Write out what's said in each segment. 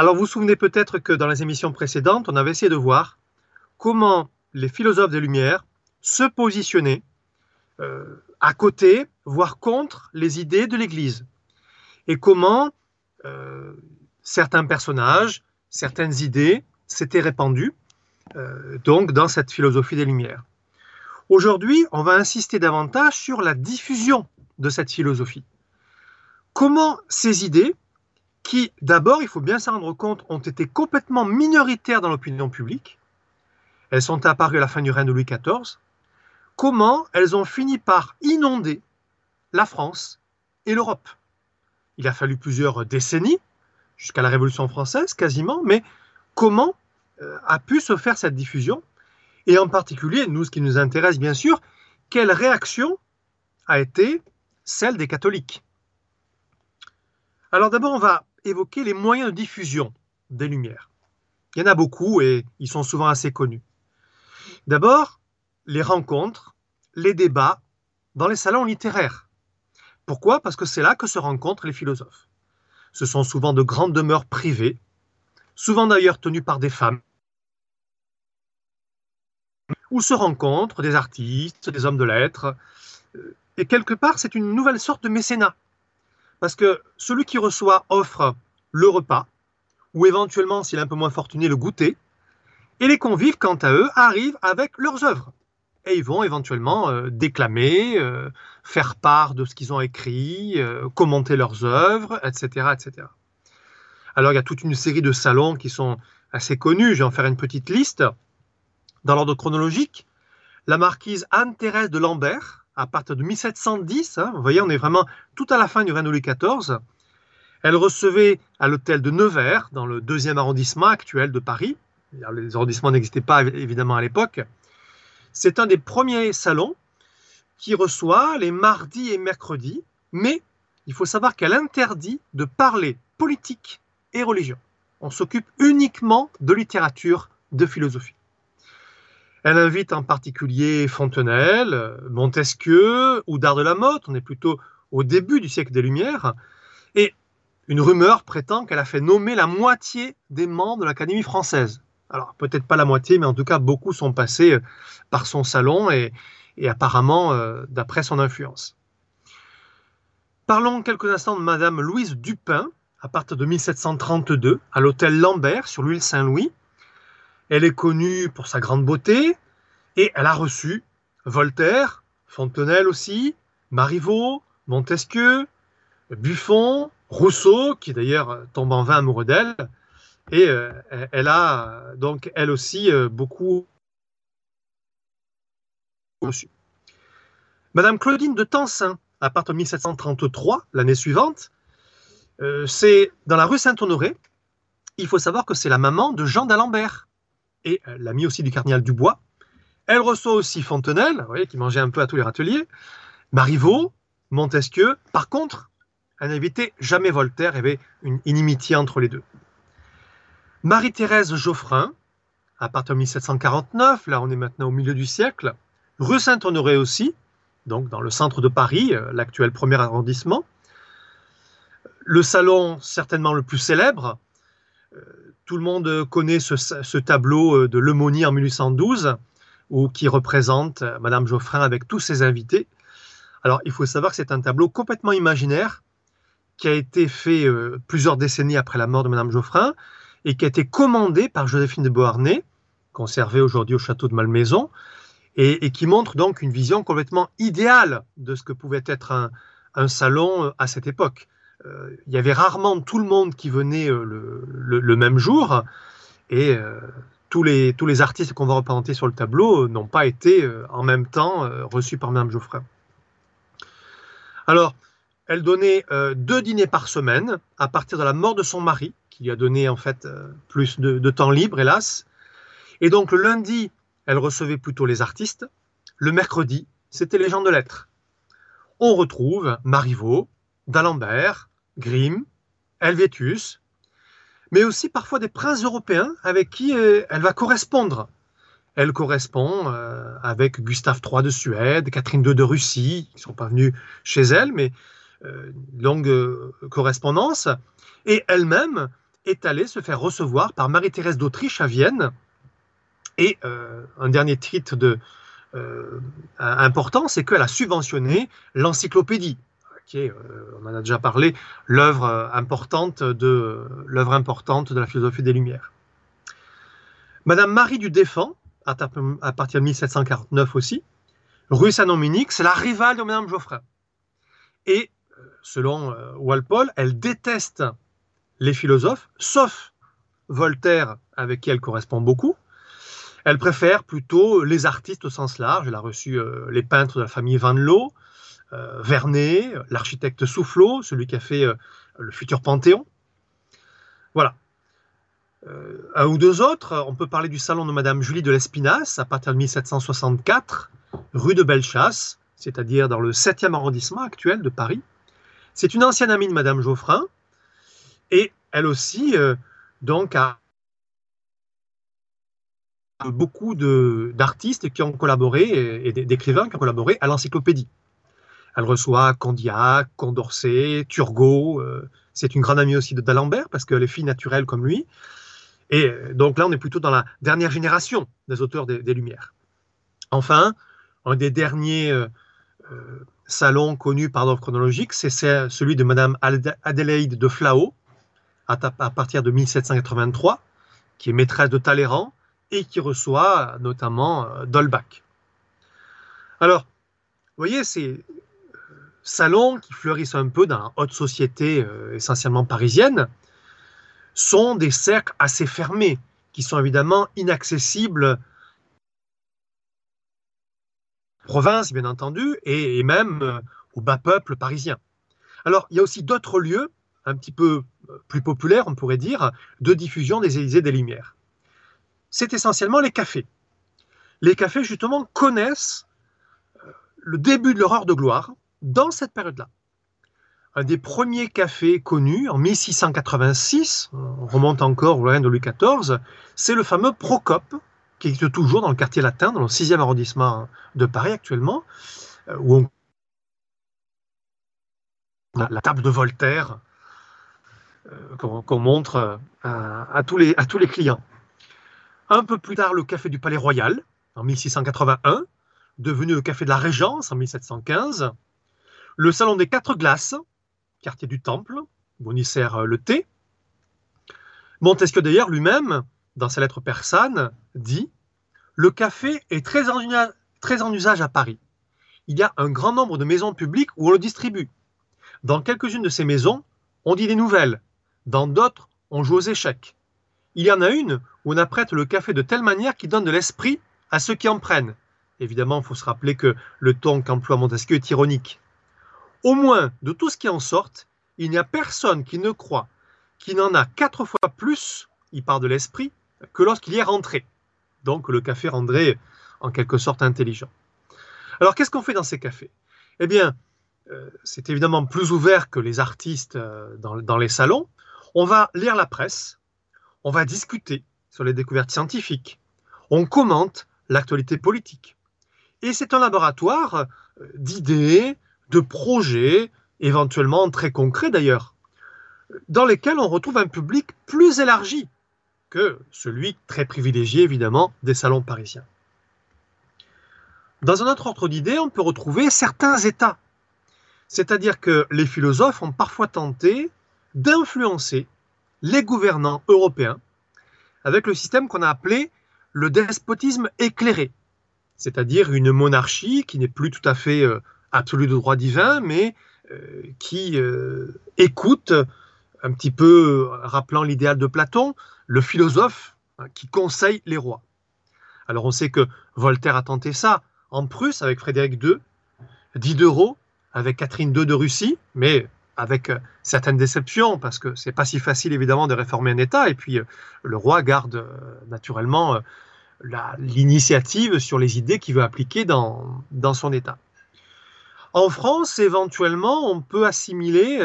Alors vous vous souvenez peut-être que dans les émissions précédentes, on avait essayé de voir comment les philosophes des Lumières se positionnaient euh, à côté, voire contre les idées de l'Église, et comment euh, certains personnages, certaines idées s'étaient répandues euh, donc dans cette philosophie des Lumières. Aujourd'hui, on va insister davantage sur la diffusion de cette philosophie. Comment ces idées, qui d'abord, il faut bien s'en rendre compte, ont été complètement minoritaires dans l'opinion publique, elles sont apparues à la fin du règne de Louis XIV, comment elles ont fini par inonder la France et l'Europe? Il a fallu plusieurs décennies, jusqu'à la Révolution française quasiment, mais comment euh, a pu se faire cette diffusion? Et en particulier, nous, ce qui nous intéresse bien sûr, quelle réaction a été celle des catholiques? Alors d'abord, on va évoquer les moyens de diffusion des Lumières. Il y en a beaucoup et ils sont souvent assez connus. D'abord, les rencontres, les débats dans les salons littéraires. Pourquoi? Parce que c'est là que se rencontrent les philosophes. Ce sont souvent de grandes demeures privées, souvent d'ailleurs tenues par des femmes, où se rencontrent des artistes, des hommes de lettres. Et quelque part, c'est une nouvelle sorte de mécénat. Parce que celui qui reçoit offre le repas, ou éventuellement, s'il est un peu moins fortuné, le goûter, et les convives, quant à eux, arrivent avec leurs œuvres. Et ils vont éventuellement euh, déclamer, euh, faire part de ce qu'ils ont écrit, euh, commenter leurs œuvres, etc., etc. Alors il y a toute une série de salons qui sont assez connus. Je vais en faire une petite liste. Dans l'ordre chronologique, la marquise Anne-Thérèse de Lambert, à partir de 1710, hein, vous voyez, on est vraiment tout à la fin du règne de Louis XIV, elle recevait à l'hôtel de Nevers, dans le deuxième arrondissement actuel de Paris, les arrondissements n'existaient pas évidemment à l'époque, c'est un des premiers salons qui reçoit les mardis et mercredis, mais il faut savoir qu'elle interdit de parler politique et religion. On s'occupe uniquement de littérature, de philosophie. Elle invite en particulier Fontenelle, Montesquieu ou Dard de la Motte, on est plutôt au début du siècle des Lumières, et une rumeur prétend qu'elle a fait nommer la moitié des membres de l'Académie française. Alors peut-être pas la moitié, mais en tout cas beaucoup sont passés euh, par son salon et, apparemment euh, d'après son influence. Parlons quelques instants de Madame Louise Dupin, à partir de 1732, à l'hôtel Lambert sur l'île Saint-Louis. Elle est connue pour sa grande beauté et elle a reçu Voltaire, Fontenelle aussi, Marivaux, Montesquieu, Buffon, Rousseau, qui d'ailleurs tombe en vain amoureux d'elle, et euh, elle a donc elle aussi euh, beaucoup reçu. Madame Claudine de Tencin, à partir de 1733, l'année suivante, euh, c'est dans la rue Saint-Honoré. Il faut savoir que c'est la maman de Jean d'Alembert et l'amie aussi du cardinal Dubois. Elle reçoit aussi Fontenelle, qui mangeait un peu à tous les râteliers, Marivaux, Montesquieu. Par contre, elle n'invitait jamais Voltaire, il y avait une inimitié entre les deux. Marie-Thérèse Geoffrin, à partir de 1749, là on est maintenant au milieu du siècle, rue Saint-Honoré aussi, donc dans le centre de Paris, euh, l'actuel premier arrondissement. Le salon certainement le plus célèbre, euh, tout le monde connaît ce, tableau euh, de Lemonie en 1812, où, qui représente Madame Geoffrin avec tous ses invités. Alors il faut savoir que c'est un tableau complètement imaginaire qui a été fait plusieurs décennies après la mort de Madame Geoffrin, et qui a été commandé par Joséphine de Beauharnais, conservée aujourd'hui au château de Malmaison, et, qui montre donc une vision complètement idéale de ce que pouvait être un, salon euh, à cette époque. Euh, il y avait rarement tout le monde qui venait euh, le, même jour, et tous, les, tous les artistes qu'on va représenter sur le tableau n'ont pas été en même temps reçus par Mme Geoffrin. Alors, elle donnait deux dîners par semaine à partir de la mort de son mari, qui lui a donné en fait euh, plus de, temps libre, hélas. Et donc le lundi, elle recevait plutôt les artistes. Le mercredi, c'était les gens de lettres. On retrouve Marivaux, d'Alembert, Grimm, Helvétius, mais aussi parfois des princes européens avec qui euh, elle va correspondre. Elle correspond euh, avec Gustave III de Suède, Catherine II de Russie, qui ne sont pas venus chez elle, mais longue correspondance. Et elle-même est allé se faire recevoir par Marie-Thérèse d'Autriche à Vienne. Et euh, un dernier titre de, euh, important, c'est qu'elle a subventionné l'encyclopédie, qui est, on en a déjà parlé, l'œuvre importante de l'œuvre importante de la philosophie des Lumières. Madame Marie du Défend, à, partir de 1749 aussi, rue Saint-Dominique, c'est la rivale de Madame Geoffrin. Et selon Walpole, elle déteste les philosophes, sauf Voltaire, avec qui elle correspond beaucoup. Elle préfère plutôt les artistes au sens large. Elle a reçu euh, les peintres de la famille Van Loo, euh, Vernet, l'architecte Soufflot, celui qui a fait euh, le futur Panthéon. Voilà. un ou deux autres, on peut parler du salon de Madame Julie de l'Espinasse à partir de 1764, rue de Bellechasse, c'est-à-dire dans le 7e arrondissement actuel de Paris. C'est une ancienne amie de Madame Geoffrin, et elle aussi, euh, donc, a beaucoup d'artistes qui ont collaboré et d'écrivains qui ont collaboré à l'encyclopédie. Elle reçoit Condillac, Condorcet, Turgot. Euh, c'est une grande amie aussi de d'Alembert parce qu'elle est fille naturelle comme lui. Et euh, donc là, on est plutôt dans la dernière génération des auteurs des, Lumières. Enfin, un des derniers salons connus par l'ordre chronologique, c'est celui de Madame Adélaïde de Flao, à, partir de 1783, qui est maîtresse de Talleyrand et qui reçoit notamment euh, Dolbach. Alors, voyez, ces salons qui fleurissent un peu dans la haute société euh, essentiellement parisienne sont des cercles assez fermés, qui sont évidemment inaccessibles province, bien entendu, et, même euh, au bas peuple parisien. Alors, il y a aussi d'autres lieux un petit peu plus populaire, on pourrait dire, de diffusion des Élysées des Lumières. C'est essentiellement les cafés. Les cafés, justement, connaissent euh, le début de l'horreur de gloire dans cette période-là. Un des premiers cafés connus, en 1686, on remonte encore au règne de Louis XIV, c'est le fameux Procope, qui existe toujours dans le quartier latin, dans le 6e arrondissement de Paris actuellement, euh, où on la table de Voltaire, euh, qu'on montre euh, à, tous les, à tous les clients. Un peu plus tard, le Café du Palais Royal, en 1681, devenu le Café de la Régence en 1715. Le Salon des Quatre Glaces, quartier du Temple, où on y sert le thé. Montesquieu d'ailleurs lui-même, dans sa lettre persane, dit Le café est très en, très en usage à Paris. Il y a un grand nombre de maisons publiques où on le distribue. Dans quelques-unes de ces maisons, on dit des nouvelles, dans d'autres, on joue aux échecs. Il y en a une où on apprête le café de telle manière qu'il donne de l'esprit à ceux qui en prennent. Évidemment, il faut se rappeler que le ton qu'emploie Montesquieu est ironique. Au moins, de tout ce qui en sort, il n'y a personne qui ne croit qu'il n'en a quatre fois plus, il part de l'esprit, que lorsqu'il y est rentré. Donc le café rendrait en quelque sorte intelligent. Alors qu'est-ce qu'on fait dans ces cafés? Eh bien, euh, c'est évidemment plus ouvert que les artistes euh, dans les salons, on va lire la presse, on va discuter sur les découvertes scientifiques, on commente l'actualité politique. Et c'est un laboratoire euh, d'idées, de projets, éventuellement très concrets d'ailleurs, dans lesquels on retrouve un public plus élargi que celui très privilégié évidemment des salons parisiens. Dans un autre ordre d'idées, on peut retrouver certains États. C'est-à-dire que les philosophes ont parfois tenté d'influencer les gouvernants européens avec le système qu'on a appelé le despotisme éclairé, c'est-à-dire une monarchie qui n'est plus tout à fait euh, absolue de droit divin, mais euh, qui euh, écoute, un petit peu rappelant l'idéal de Platon, le philosophe hein, qui conseille les rois. Alors on sait que Voltaire a tenté ça en Prusse avec Frédéric II, Diderot avec Catherine II de Russie, mais avec euh, certaines déceptions, parce que c'est pas si facile évidemment de réformer un État, et puis le roi garde naturellement l'initiative sur les idées qu'il veut appliquer dans, dans son État. En France, éventuellement, on peut assimiler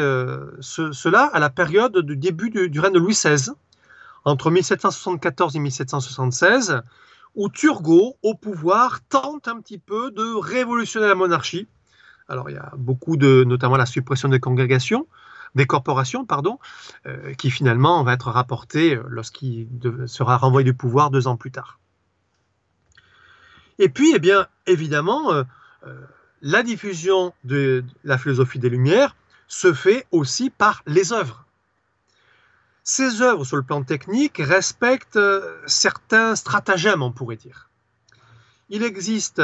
cela à la période du début du, règne de Louis XVI, entre 1774 et 1776, où Turgot, au pouvoir, tente un petit peu de révolutionner la monarchie alors il y a beaucoup de, notamment la suppression des congrégations, des corporations, pardon, qui finalement va être rapporté lorsqu'il sera renvoyé du pouvoir deux ans plus tard. Et puis, eh bien, évidemment, la diffusion de la philosophie des Lumières se fait aussi par les œuvres. Ces œuvres, sur le plan technique, respectent certains stratagèmes, on pourrait dire. Il existe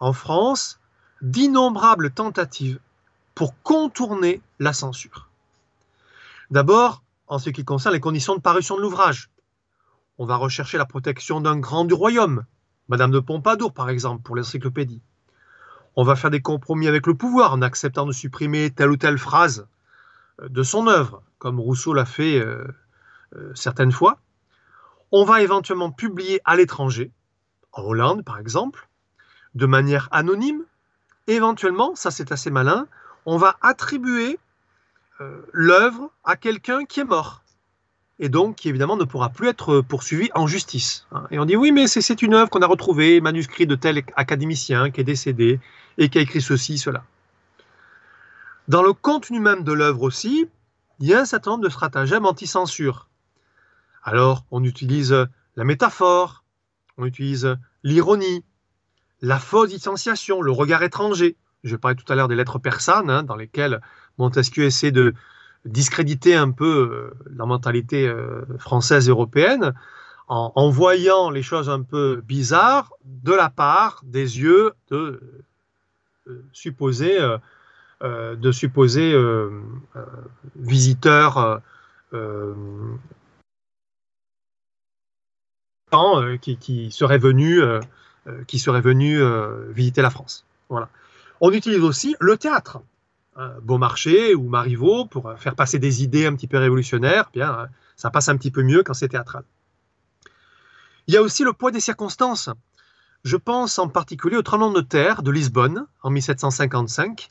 en France d'innombrables tentatives pour contourner la censure. D'abord, en ce qui concerne les conditions de parution de l'ouvrage. On va rechercher la protection d'un grand du royaume, Madame de Pompadour par exemple, pour l'encyclopédie. On va faire des compromis avec le pouvoir en acceptant de supprimer telle ou telle phrase euh, de son œuvre, comme Rousseau l'a fait euh, euh, certaines fois. On va éventuellement publier à l'étranger, en Hollande par exemple, de manière anonyme. éventuellement, ça c'est assez malin, on va attribuer l'œuvre à quelqu'un qui est mort et donc qui évidemment ne pourra plus être poursuivi en justice. Hein. Et on dit oui, mais c'est une œuvre qu'on a retrouvée, manuscrit de tel académicien qui est décédé et qui a écrit ceci, cela. Dans le contenu même de l'œuvre aussi, il y a un certain nombre de stratagèmes anti-censure. Alors, on utilise la métaphore, on utilise l'ironie, la fausse distanciation, le regard étranger. Je parlais tout à l'heure des lettres persanes, hein, dans lesquelles Montesquieu essaie de, discréditer un peu euh, la mentalité euh, française européenne en, voyant les choses un peu bizarres de la part des yeux de euh, supposés, de supposés visiteurs qui, seraient venus, qui seraient venus visiter la France. On utilise aussi le théâtre. Beaumarchais ou Marivaux pour faire passer des idées un petit peu révolutionnaires, bien, ça passe un petit peu mieux quand c'est théâtral. Il y a aussi le poids des circonstances. Je pense en particulier au tremblement de terre de Lisbonne en 1755,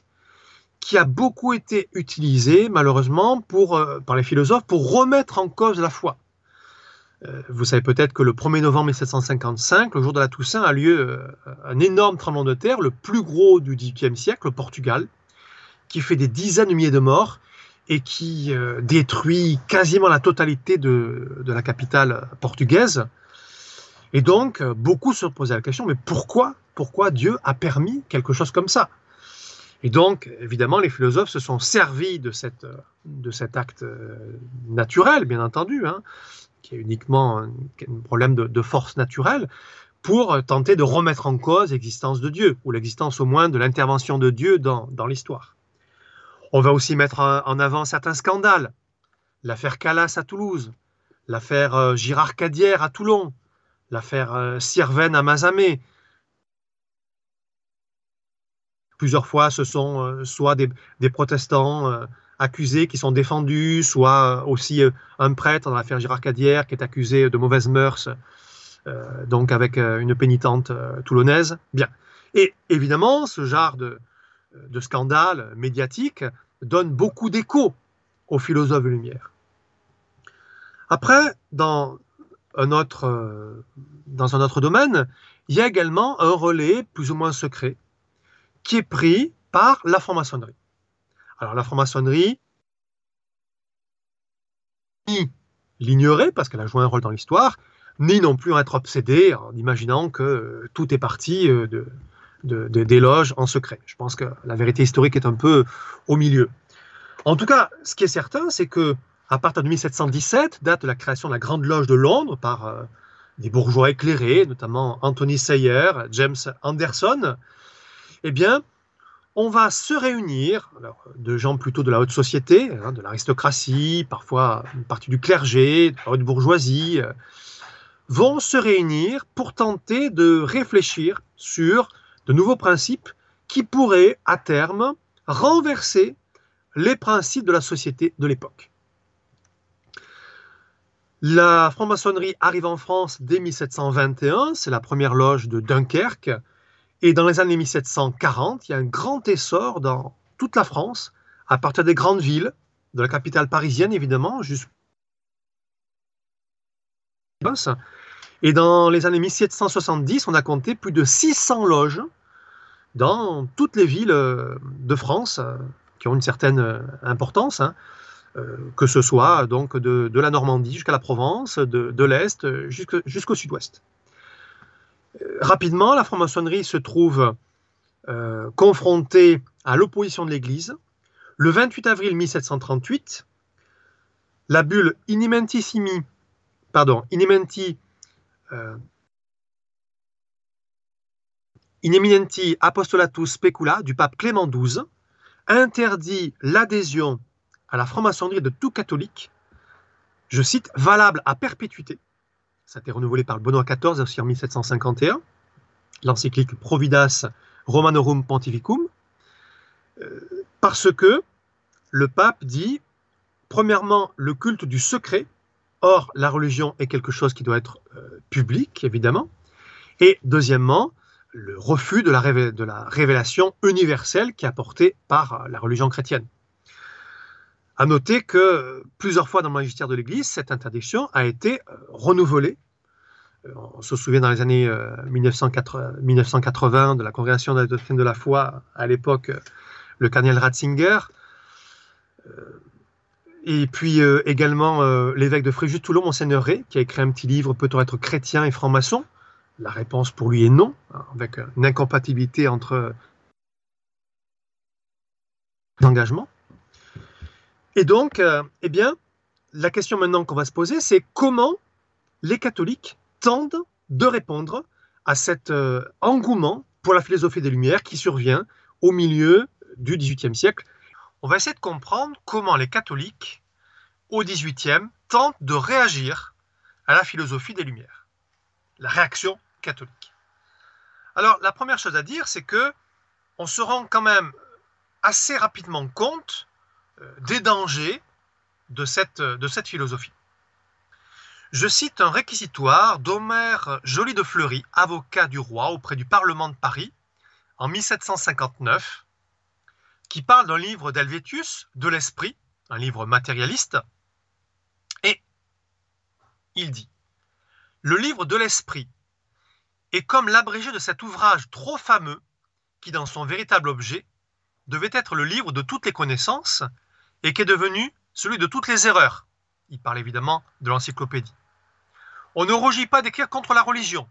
qui a beaucoup été utilisé malheureusement euh, par les philosophes pour remettre en cause la foi. Euh, vous savez peut-être que le 1er novembre 1755, le jour de la Toussaint, a lieu euh, un énorme tremblement de terre, le plus gros du XVIIIe siècle, au Portugal, qui fait des dizaines de milliers de morts et qui détruit quasiment la totalité de, la capitale portugaise. Et donc, euh, beaucoup se posaient la question, mais pourquoi, pourquoi Dieu a permis quelque chose comme ça? Et donc, évidemment, les philosophes se sont servis de, cette, de cet acte euh, naturel, bien entendu, hein, qui est uniquement un, problème de, force naturelle, pour tenter de remettre en cause l'existence de Dieu, ou l'existence au moins de l'intervention de Dieu dans l'histoire. On va aussi mettre en avant certains scandales. L'affaire Calas à Toulouse, l'affaire euh, Girard Cadière à Toulon, l'affaire euh, Sirven à Mazamet. Plusieurs fois, ce sont euh, soit des, protestants accusés qui sont défendus, soit aussi un prêtre dans l'affaire Girard Cadière qui est accusé de mauvaises mœurs, donc avec une pénitente toulonnaise. Bien. Et évidemment, ce genre de, de scandale médiatique donne beaucoup d'écho aux philosophes de lumière. Après, dans autre, dans un autre domaine, il y a également un relais plus ou moins secret qui est pris par la franc-maçonnerie. Alors la franc-maçonnerie, ni l'ignorer parce qu'elle a joué un rôle dans l'histoire, ni non plus être obsédé en imaginant que tout est parti de, des loges en secret. Je pense que la vérité historique est un peu au milieu. En tout cas, ce qui est certain, c'est que à partir de 1717, date de la création de la Grande Loge de Londres par euh, des bourgeois éclairés, notamment Anthony Sayer, James Anderson, eh bien, on va se réunir, de gens plutôt de la haute société, hein, de l'aristocratie, parfois une partie du clergé, de la haute bourgeoisie, euh, vont se réunir pour tenter de réfléchir sur de nouveaux principes qui pourraient, à terme, renverser les principes de la société de l'époque. La franc-maçonnerie arrive en France dès 1721, c'est la première loge de Dunkerque, et dans les années 1740, il y a un grand essor dans toute la France, à partir des grandes villes, de la capitale parisienne évidemment, jusqu'à et dans les années 1770, on a compté plus de 600 loges dans toutes les villes euh, de France euh, qui ont une certaine importance, hein, que ce soit donc de, la Normandie jusqu'à la Provence, de, l'Est jusqu'au sud-ouest. Rapidement, la franc-maçonnerie se trouve confrontée à l'opposition de l'Église. Le 28 avril 1738, la bulle Inimentissimi, Inimenti Apostolatus Specula du pape Clément XII interdit l'adhésion à la franc-maçonnerie de tout catholique, je cite, valable à perpétuité. Ça a été renouvelé par Benoît XIV aussi en 1751, l'encyclique Providas Romanorum Pontificum, euh, parce que le pape dit, premièrement, le culte du secret, or la religion est quelque chose qui doit être euh, public, évidemment, et deuxièmement, le refus de la, révélation universelle qui est apportée par euh, la religion chrétienne. À noter que plusieurs fois dans le magistère de l'Église, cette interdiction a été euh, renouvelée. Euh, on se souvient dans les années 1980 de la congrégation de la doctrine de la foi, à l'époque le cardinal Ratzinger, et puis également l'évêque de Fréjus-Toulon, Monseigneur Ré, qui a écrit un petit livre Peut-on être chrétien et franc-maçon? La réponse pour lui est non, hein, avec une incompatibilité entre l'engagement. Et donc, euh, eh bien, la question maintenant qu'on va se poser, c'est comment les catholiques tendent de répondre à cet euh, engouement pour la philosophie des Lumières qui survient au milieu du XVIIIe siècle. On va essayer de comprendre comment les catholiques, au XVIIIe, tentent de réagir à la philosophie des Lumières la réaction catholique. Alors, la première chose à dire, c'est que on se rend quand même assez rapidement compte des dangers de cette, de cette philosophie. Je cite un réquisitoire d'Omer Joly de Fleury, avocat du roi auprès du Parlement de Paris, en 1759, qui parle d'un livre d'Helvétius, de l'esprit, un livre matérialiste, et il dit le livre de l'esprit est comme l'abrégé de cet ouvrage trop fameux qui, dans son véritable objet, devait être le livre de toutes les connaissances et qui est devenu celui de toutes les erreurs. Il parle évidemment de l'encyclopédie. On ne rougit pas d'écrire contre la religion.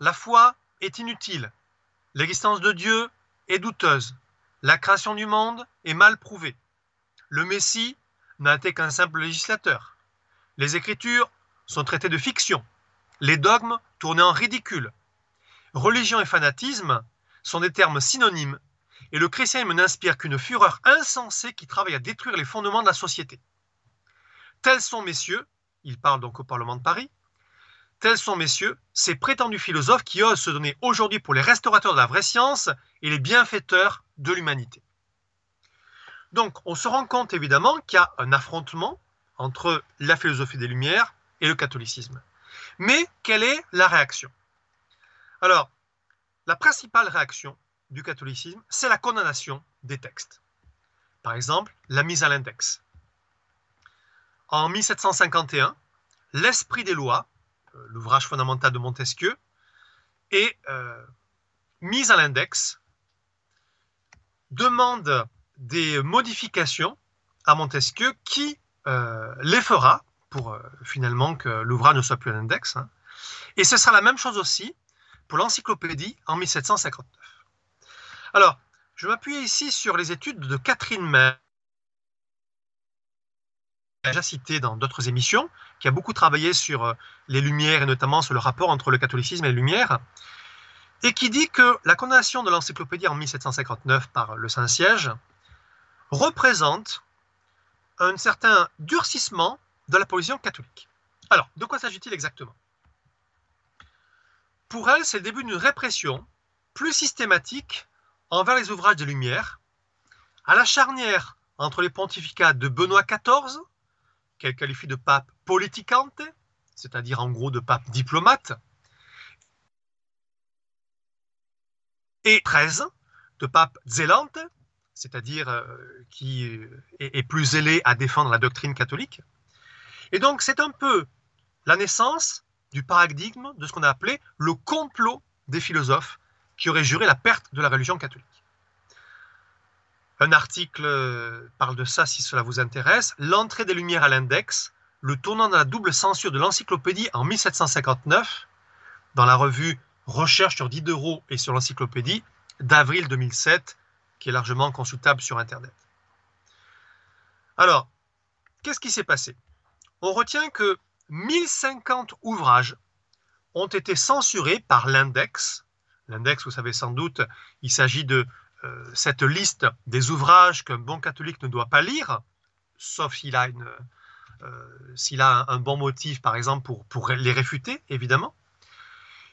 La foi est inutile. L'existence de Dieu est douteuse. La création du monde est mal prouvée. Le Messie n'a été qu'un simple législateur. Les Écritures sont traitées de fiction les dogmes tournaient en ridicule. Religion et fanatisme sont des termes synonymes, et le christianisme n'inspire qu'une fureur insensée qui travaille à détruire les fondements de la société. Tels sont, messieurs, il parle donc au Parlement de Paris, tels sont, messieurs, ces prétendus philosophes qui osent se donner aujourd'hui pour les restaurateurs de la vraie science et les bienfaiteurs de l'humanité. Donc, on se rend compte évidemment qu'il y a un affrontement entre la philosophie des Lumières et le catholicisme. Mais quelle est la réaction? Alors, la principale réaction du catholicisme, c'est la condamnation des textes. Par exemple, la mise à l'index. En 1751, l'Esprit des lois, euh, l'ouvrage fondamental de Montesquieu, est euh, mis à l'index, demande des modifications à Montesquieu qui euh, les fera pour euh, finalement que l'ouvrage ne soit plus un index. Hein. Et ce sera la même chose aussi pour l'encyclopédie en 1759. Alors, je m'appuie ici sur les études de Catherine May, déjà citée dans d'autres émissions, qui a beaucoup travaillé sur euh, les Lumières et notamment sur le rapport entre le catholicisme et les Lumières, et qui dit que la condamnation de l'encyclopédie en 1759 par le Saint-Siège représente un certain durcissement de la position catholique. Alors, de quoi s'agit-il exactement? Pour elle, c'est le début d'une répression plus systématique envers les ouvrages de Lumière, à la charnière entre les pontificats de Benoît XIV, qu'elle qualifie de pape politicante, c'est-à-dire en gros de pape diplomate, et 13 de pape zélante, c'est-à-dire euh, qui est, plus zélé à défendre la doctrine catholique, et donc, c'est un peu la naissance du paradigme de ce qu'on a appelé le complot des philosophes qui auraient juré la perte de la religion catholique. Un article parle de ça si cela vous intéresse. L'entrée des Lumières à l'index, le tournant de la double censure de l'encyclopédie en 1759, dans la revue Recherche sur Diderot et sur l'encyclopédie d'avril 2007, qui est largement consultable sur Internet. Alors, qu'est-ce qui s'est passé? On retient que 1050 ouvrages ont été censurés par l'index. L'index, vous savez sans doute, il s'agit de euh, cette liste des ouvrages qu'un bon catholique ne doit pas lire, sauf s'il a, euh, un, bon motif, par exemple, pour les réfuter, évidemment.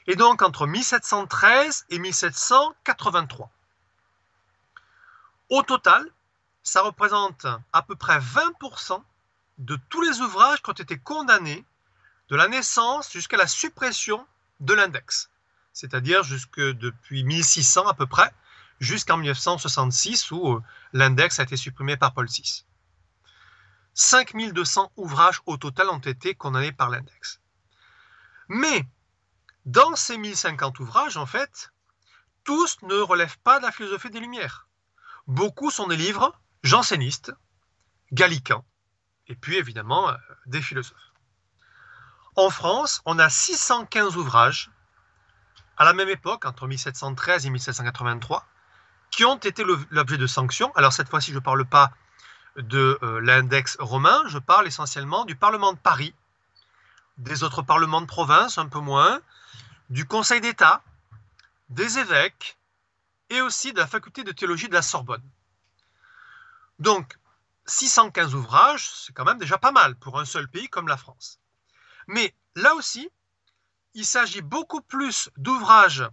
Et donc, entre 1713 et 1783. Au total, ça représente à peu près 20% de tous les ouvrages qui ont été condamnés de la naissance jusqu'à la suppression de l'index, c'est-à-dire jusque depuis 1600 à peu près, jusqu'en 1966 où euh, l'index a été supprimé par Paul VI. 5200 ouvrages au total ont été condamnés par l'index. Mais dans ces 1050 ouvrages, en fait, tous ne relèvent pas de la philosophie des Lumières. Beaucoup sont des livres jansénistes, gallicans, et puis évidemment euh, des philosophes. En France, on a 615 ouvrages à la même époque, entre 1713 et 1783, qui ont été l'objet de sanctions. Alors cette fois-ci, je ne parle pas de euh, l'index romain, je parle essentiellement du Parlement de Paris, des autres parlements de province, un peu moins, du Conseil d'État, des évêques et aussi de la faculté de théologie de la Sorbonne. Donc, 615 ouvrages, c'est quand même déjà pas mal pour un seul pays comme la France. Mais là aussi, il s'agit beaucoup plus d'ouvrages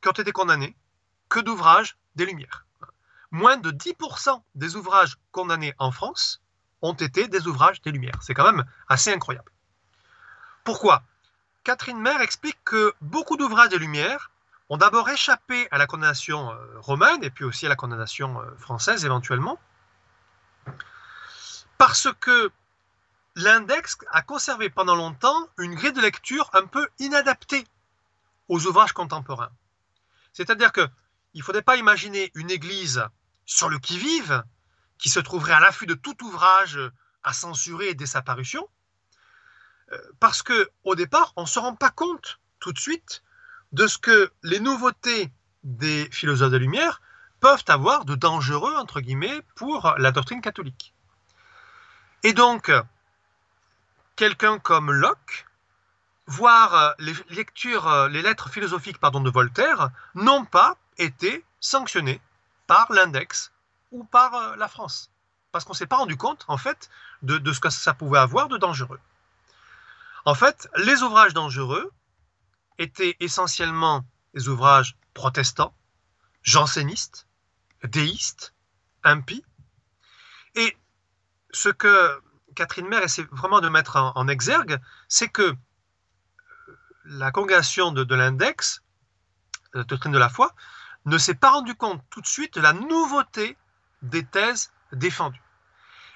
qui ont été condamnés que d'ouvrages des Lumières. Moins de 10% des ouvrages condamnés en France ont été des ouvrages des Lumières. C'est quand même assez incroyable. Pourquoi? Catherine Maire explique que beaucoup d'ouvrages des Lumières ont d'abord échappé à la condamnation euh, romaine et puis aussi à la condamnation euh, française éventuellement, parce que l'index a conservé pendant longtemps une grille de lecture un peu inadaptée aux ouvrages contemporains. C'est-à-dire qu'il ne faudrait pas imaginer une église sur le qui-vive qui se trouverait à l'affût de tout ouvrage à censurer dès sa parution, euh, parce qu'au départ, on ne se rend pas compte tout de suite de ce que les nouveautés des philosophes de lumière peuvent avoir de dangereux, entre guillemets, pour la doctrine catholique. Et donc, quelqu'un comme Locke, voire les lectures, les lettres philosophiques pardon, de Voltaire, n'ont pas été sanctionnées par l'index ou par euh, la France. Parce qu'on ne s'est pas rendu compte, en fait, de, ce que ça pouvait avoir de dangereux. En fait, les ouvrages dangereux étaient essentiellement des ouvrages protestants, jansénistes, déistes, impies. Et ce que Catherine Maire essaie vraiment de mettre en, exergue, c'est que la congrégation de, l'index, la doctrine de la foi, ne s'est pas rendu compte tout de suite de la nouveauté des thèses défendues.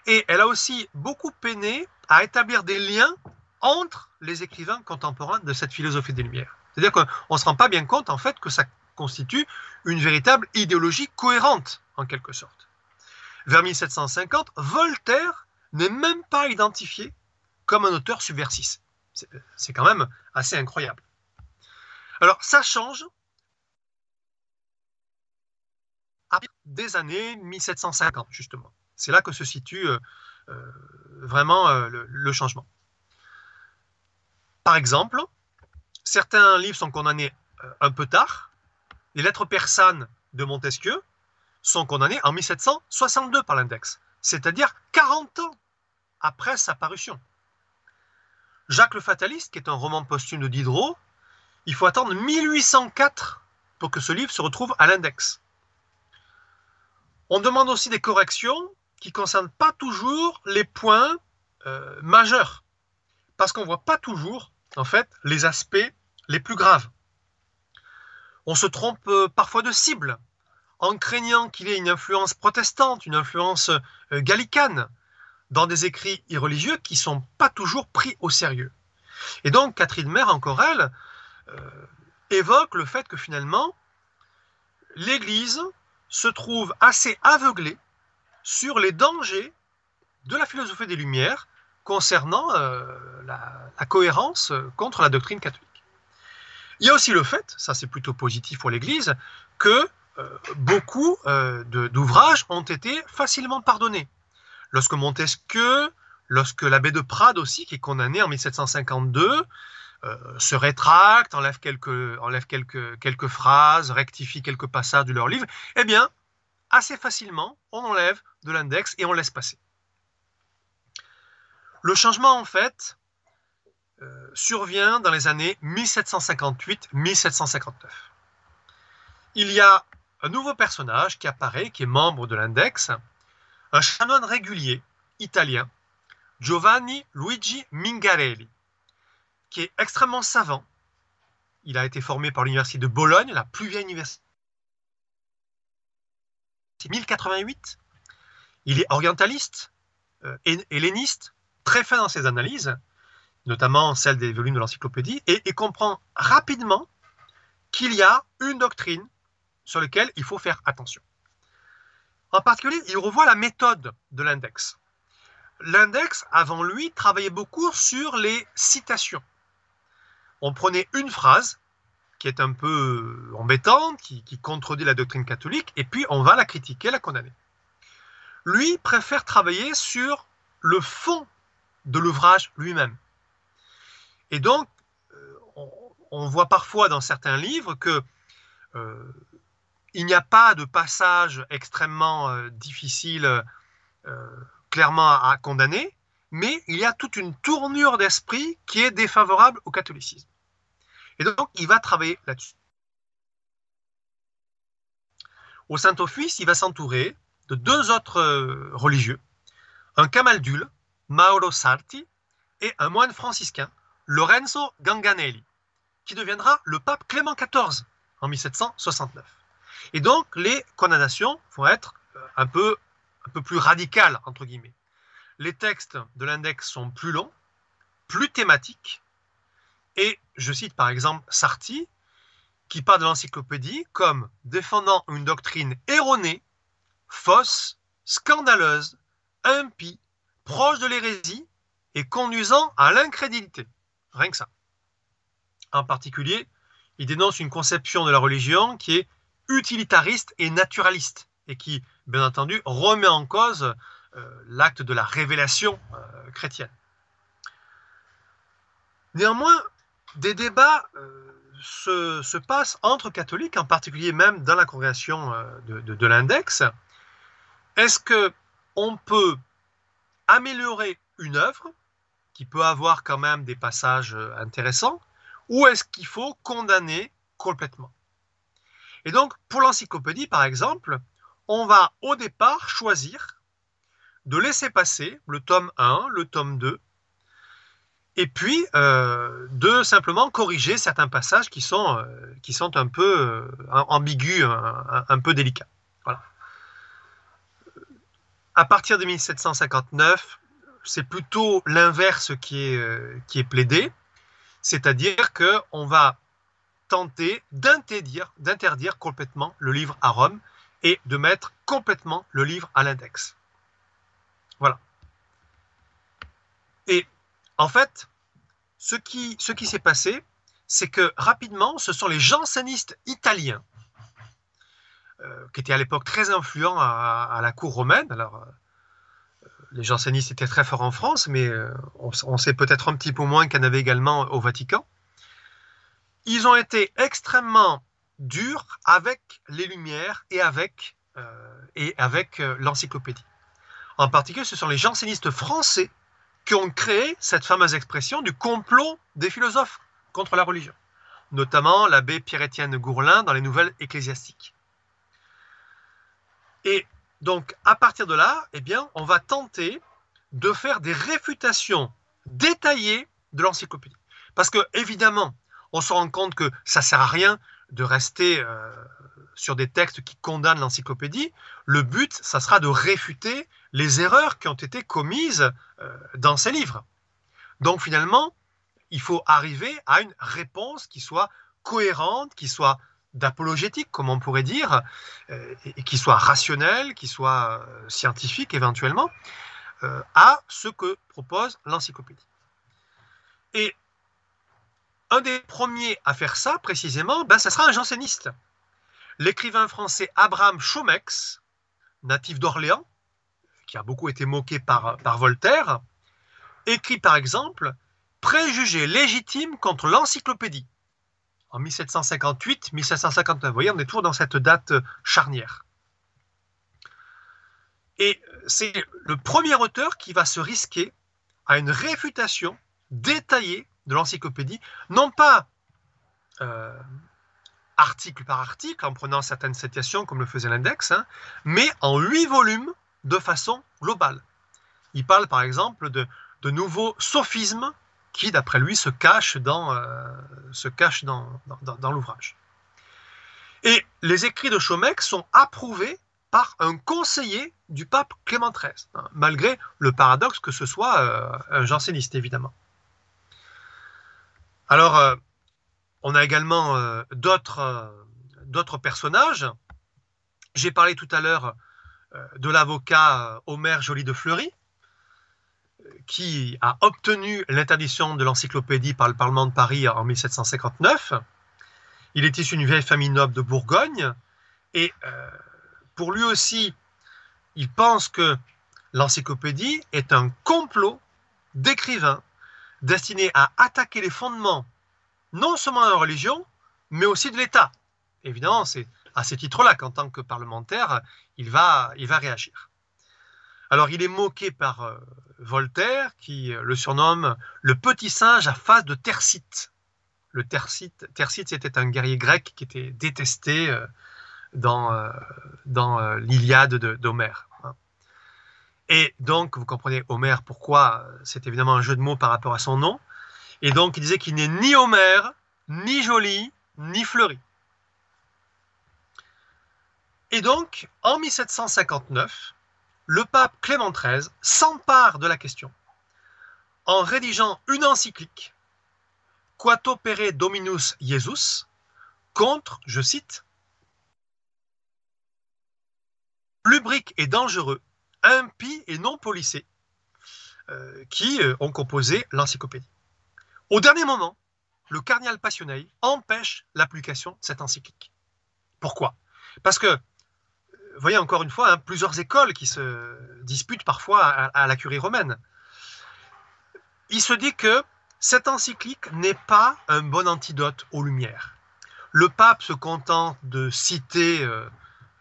Et elle a aussi beaucoup peiné à établir des liens entre les écrivains contemporains de cette philosophie des Lumières. C'est-à-dire qu'on ne se rend pas bien compte en fait que ça constitue une véritable idéologie cohérente en quelque sorte. Vers 1750, Voltaire n'est même pas identifié comme un auteur subversif. C'est quand même assez incroyable. Alors ça change des années 1750 justement. C'est là que se situe euh, euh, vraiment euh, le changement. Par exemple, certains livres sont condamnés un peu tard. Les lettres persanes de Montesquieu sont condamnées en 1762 par l'index, c'est-à-dire 40 ans après sa parution. Jacques le Fataliste, qui est un roman posthume de Diderot, il faut attendre 1804 pour que ce livre se retrouve à l'index. On demande aussi des corrections qui ne concernent pas toujours les points euh, majeurs, parce qu'on ne voit pas toujours en fait, les aspects les plus graves. On se trompe euh, parfois de cible en craignant qu'il ait une influence protestante, une influence euh, gallicane dans des écrits irreligieux qui ne sont pas toujours pris au sérieux. Et donc, Catherine Maire, encore elle, euh, évoque le fait que finalement, l'Église se trouve assez aveuglée sur les dangers de la philosophie des Lumières concernant euh, la, cohérence contre la doctrine catholique. Il y a aussi le fait, ça c'est plutôt positif pour l'Église, que euh, beaucoup euh, d'ouvrages ont été facilement pardonnés. Lorsque Montesquieu, lorsque l'abbé de Prade aussi, qui est condamné en 1752, se rétracte, enlève quelques phrases, rectifie quelques passages de leur livre, eh bien, assez facilement, on enlève de l'index et on laisse passer. Le changement, en fait, euh, survient dans les années 1758-1759. Il y a un nouveau personnage qui apparaît, qui est membre de l'index, un chanoine régulier italien, Giovanni Luigi Mingarelli, qui est extrêmement savant. Il a été formé par l'université de Bologne, la plus vieille université. 1088. Il est orientaliste, euh, helléniste, très fin dans ses analyses, notamment celle des volumes de l'encyclopédie, et, comprend rapidement qu'il y a une doctrine sur laquelle il faut faire attention. En particulier, il revoit la méthode de l'index. L'index, avant lui, travaillait beaucoup sur les citations. On prenait une phrase qui est un peu embêtante, qui, contredit la doctrine catholique, et puis on va la critiquer, la condamner. Lui préfère travailler sur le fond de l'ouvrage lui-même. Et donc, euh, on, voit parfois dans certains livres que euh, il n'y a pas de passage extrêmement euh, difficile, clairement à, condamner, mais il y a toute une tournure d'esprit qui est défavorable au catholicisme. Et donc, il va travailler là-dessus. Au Saint-Office, il va s'entourer de deux autres religieux, un camaldule Mauro Sarti, et un moine franciscain, Lorenzo Ganganelli, qui deviendra le pape Clément XIV en 1769. Et donc, les condamnations vont être euh, un peu, plus radicales, entre guillemets. Les textes de l'index sont plus longs, plus thématiques, et je cite par exemple Sarti, qui parle de l'encyclopédie comme défendant une doctrine erronée, fausse, scandaleuse, impie, proche de l'hérésie et conduisant à l'incrédulité. Rien que ça. En particulier, il dénonce une conception de la religion qui est utilitariste et naturaliste et qui, bien entendu, remet en cause euh, l'acte de la révélation euh, chrétienne. Néanmoins, des débats euh, se, passent entre catholiques, en particulier même dans la congrégation de, de l'index. Est-ce que on peut améliorer une œuvre qui peut avoir quand même des passages intéressants, ou est-ce qu'il faut condamner complètement? Et donc, pour l'encyclopédie, par exemple, on va au départ choisir de laisser passer le tome 1, le tome 2, et puis euh, de simplement corriger certains passages qui sont, euh, qui sont un peu ambigus, un, peu délicats. Voilà à partir de 1759, c'est plutôt l'inverse qui est, euh, qui est plaidé, c'est-à-dire qu'on va tenter d'interdire, complètement le livre à Rome et de mettre complètement le livre à l'index. Voilà. Et en fait, ce qui, s'est passé, c'est que rapidement, ce sont les jansénistes italiens euh, qui était à l'époque très influent à, la cour romaine. Alors, euh, les jansénistes étaient très forts en France, mais euh, on, sait peut-être un petit peu moins qu'il y en avait également au Vatican. Ils ont été extrêmement durs avec les Lumières et avec, et avec l'encyclopédie. En particulier, ce sont les jansénistes français qui ont créé cette fameuse expression du complot des philosophes contre la religion, notamment l'abbé Pierre-Étienne Gourlin dans les Nouvelles ecclésiastiques. Et donc, à partir de là, eh bien, on va tenter de faire des réfutations détaillées de l'encyclopédie. Parce que, évidemment, on se rend compte que ça sert à rien de rester euh, sur des textes qui condamnent l'encyclopédie. Le but, ça sera de réfuter les erreurs qui ont été commises euh, dans ces livres. Donc, finalement, il faut arriver à une réponse qui soit cohérente, qui soit d'apologétique, comme on pourrait dire, euh, et, qui soit rationnel, qui soit scientifique éventuellement, à ce que propose l'encyclopédie. Et un des premiers à faire ça, précisément, ben, sera un janséniste. L'écrivain français Abraham Chomex, natif d'Orléans, qui a beaucoup été moqué par, par Voltaire, écrit par exemple Préjugés légitimes contre l'encyclopédie en 1758-1759. Vous voyez, on est toujours dans cette date charnière. Et c'est le premier auteur qui va se risquer à une réfutation détaillée de l'encyclopédie, non pas euh, article par article, en prenant certaines citations comme le faisait l'index, hein, mais en huit volumes de façon globale. Il parle par exemple de, nouveaux sophismes qui, d'après lui, se cache dans, euh, dans, l'ouvrage. Et les écrits de Chomec sont approuvés par un conseiller du pape Clément XIII, hein, malgré le paradoxe que ce soit euh, un janséniste, évidemment. Alors, euh, on a également d'autres, d'autres personnages. J'ai parlé tout à l'heure de l'avocat Omer Joly de Fleury, qui a obtenu l'interdiction de l'encyclopédie par le Parlement de Paris en 1759. Il est issu d'une vieille famille noble de Bourgogne et euh, pour lui aussi, il pense que l'encyclopédie est un complot d'écrivains destiné à attaquer les fondements non seulement de la religion, mais aussi de l'État. Évidemment, c'est à ce titre-là qu'en tant que parlementaire, il va, réagir. Alors, il est moqué par euh, Voltaire, qui euh, le surnomme le petit singe à face de Tercite. Le Tercite, Tercite c'était un guerrier grec qui était détesté euh, dans, dans l'Iliade d'Homère. Et donc, vous comprenez, Homère, pourquoi C'est évidemment un jeu de mots par rapport à son nom. Et donc, il disait qu'il n'est ni Homère, ni joli, ni fleuri. Et donc, en 1759, le pape Clément XIII s'empare de la question en rédigeant une encyclique Quat opere Dominus Jesus contre, je cite, lubrique et dangereux, impie et non policé, euh, qui euh, ont composé l'encyclopédie. Au dernier moment, le cardinal Passionnel empêche l'application de cette encyclique. Pourquoi? Parce que voyez encore une fois, hein, plusieurs écoles qui se disputent parfois à, la curie romaine. Il se dit que cette encyclique n'est pas un bon antidote aux Lumières. Le pape se contente de citer euh,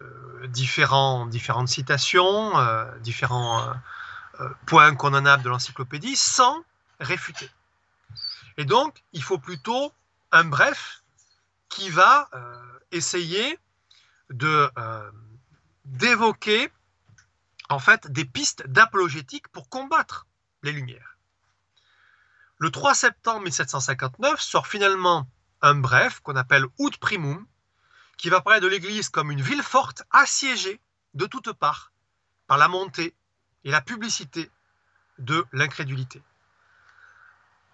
euh, différentes citations, euh, différents points condamnables de l'encyclopédie, sans réfuter. Et donc, il faut plutôt un bref qui va essayer de d'évoquer en fait des pistes d'apologétique pour combattre les Lumières. Le 3 septembre 1759 sort finalement un bref qu'on appelle Ut Primum, qui va parler de l'Église comme une ville forte assiégée de toutes parts par la montée et la publicité de l'incrédulité.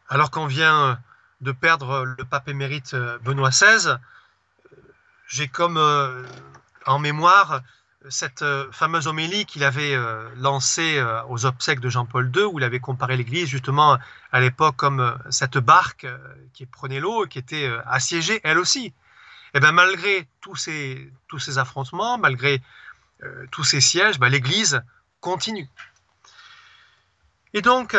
Alors qu'on vient de perdre le pape émérite Benoît XVI, j'ai comme euh, en mémoire cette euh, fameuse homélie qu'il avait euh, lancée euh, aux obsèques de Jean-Paul II, où il avait comparé l'Église justement à l'époque comme cette barque qui prenait l'eau et qui était assiégée elle aussi. Et eh bien malgré tous ces, tous ces affrontements, malgré tous ces sièges, ben, l'Église continue. Et donc,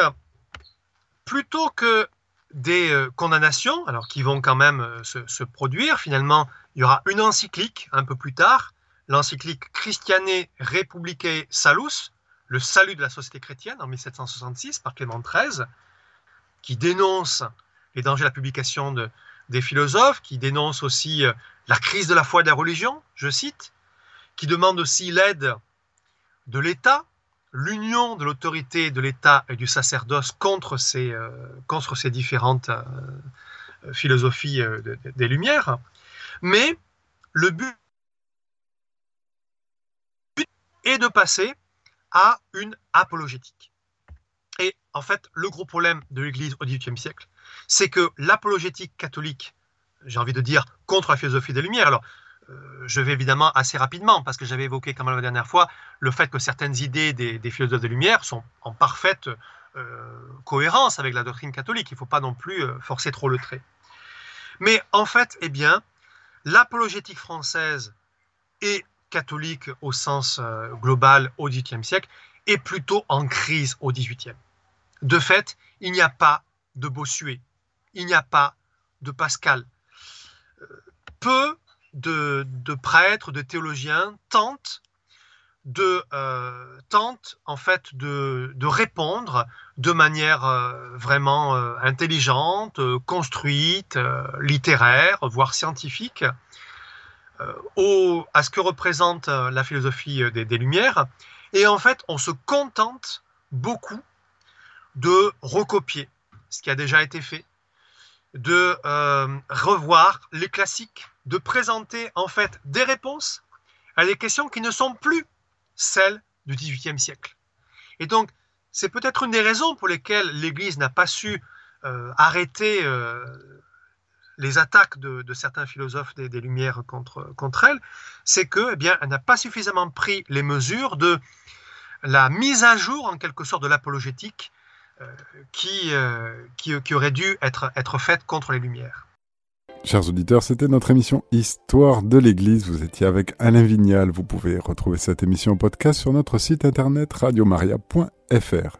plutôt que des condamnations, alors qui vont quand même se, se produire, finalement, il y aura une encyclique un peu plus tard l'encyclique Christiane Republicae Salus, le salut de la société chrétienne en 1766 par Clément XIII, qui dénonce les dangers de la publication de, des philosophes, qui dénonce aussi euh, la crise de la foi et de la religion, je cite, qui demande aussi l'aide de l'État, l'union de l'autorité de l'État et du sacerdoce contre ces, euh, différentes euh, philosophies des Lumières. Mais le but et de passer à une apologétique. Et en fait, le gros problème de l'Église au XVIIIe siècle, c'est que l'apologétique catholique j'ai envie de dire, contre la philosophie des Lumières. Alors, euh, je vais évidemment assez rapidement, parce que j'avais évoqué quand même la dernière fois le fait que certaines idées des, philosophes des Lumières sont en parfaite euh, cohérence avec la doctrine catholique. Il ne faut pas non plus euh, forcer trop le trait. Mais en fait, eh bien, l'apologétique française et catholique au sens global au XVIIIe siècle est plutôt en crise au XVIIIe. De fait, il n'y a pas de Bossuet, il n'y a pas de Pascal. Peu de, prêtres, de théologiens tentent de euh, en fait de, répondre de manière euh, vraiment euh, intelligente, construite, littéraire, voire scientifique, au, à ce que représente la philosophie des, Lumières. Et en fait, on se contente beaucoup de recopier ce qui a déjà été fait, de revoir les classiques de présenter en fait des réponses à des questions qui ne sont plus celles du XVIIIe siècle. Et donc, c'est peut-être une des raisons pour lesquelles l'Église n'a pas su euh, arrêter euh, les attaques de, certains philosophes des, Lumières contre, elle, c'est que, eh bien, elle n'a pas suffisamment pris les mesures de la mise à jour, en quelque sorte, de l'apologétique euh, qui, qui, aurait dû être, être faite contre les Lumières. Chers auditeurs, c'était notre émission Histoire de l'Église. Vous étiez avec Alain Vignal. Vous pouvez retrouver cette émission en podcast sur notre site internet radiomaria.fr.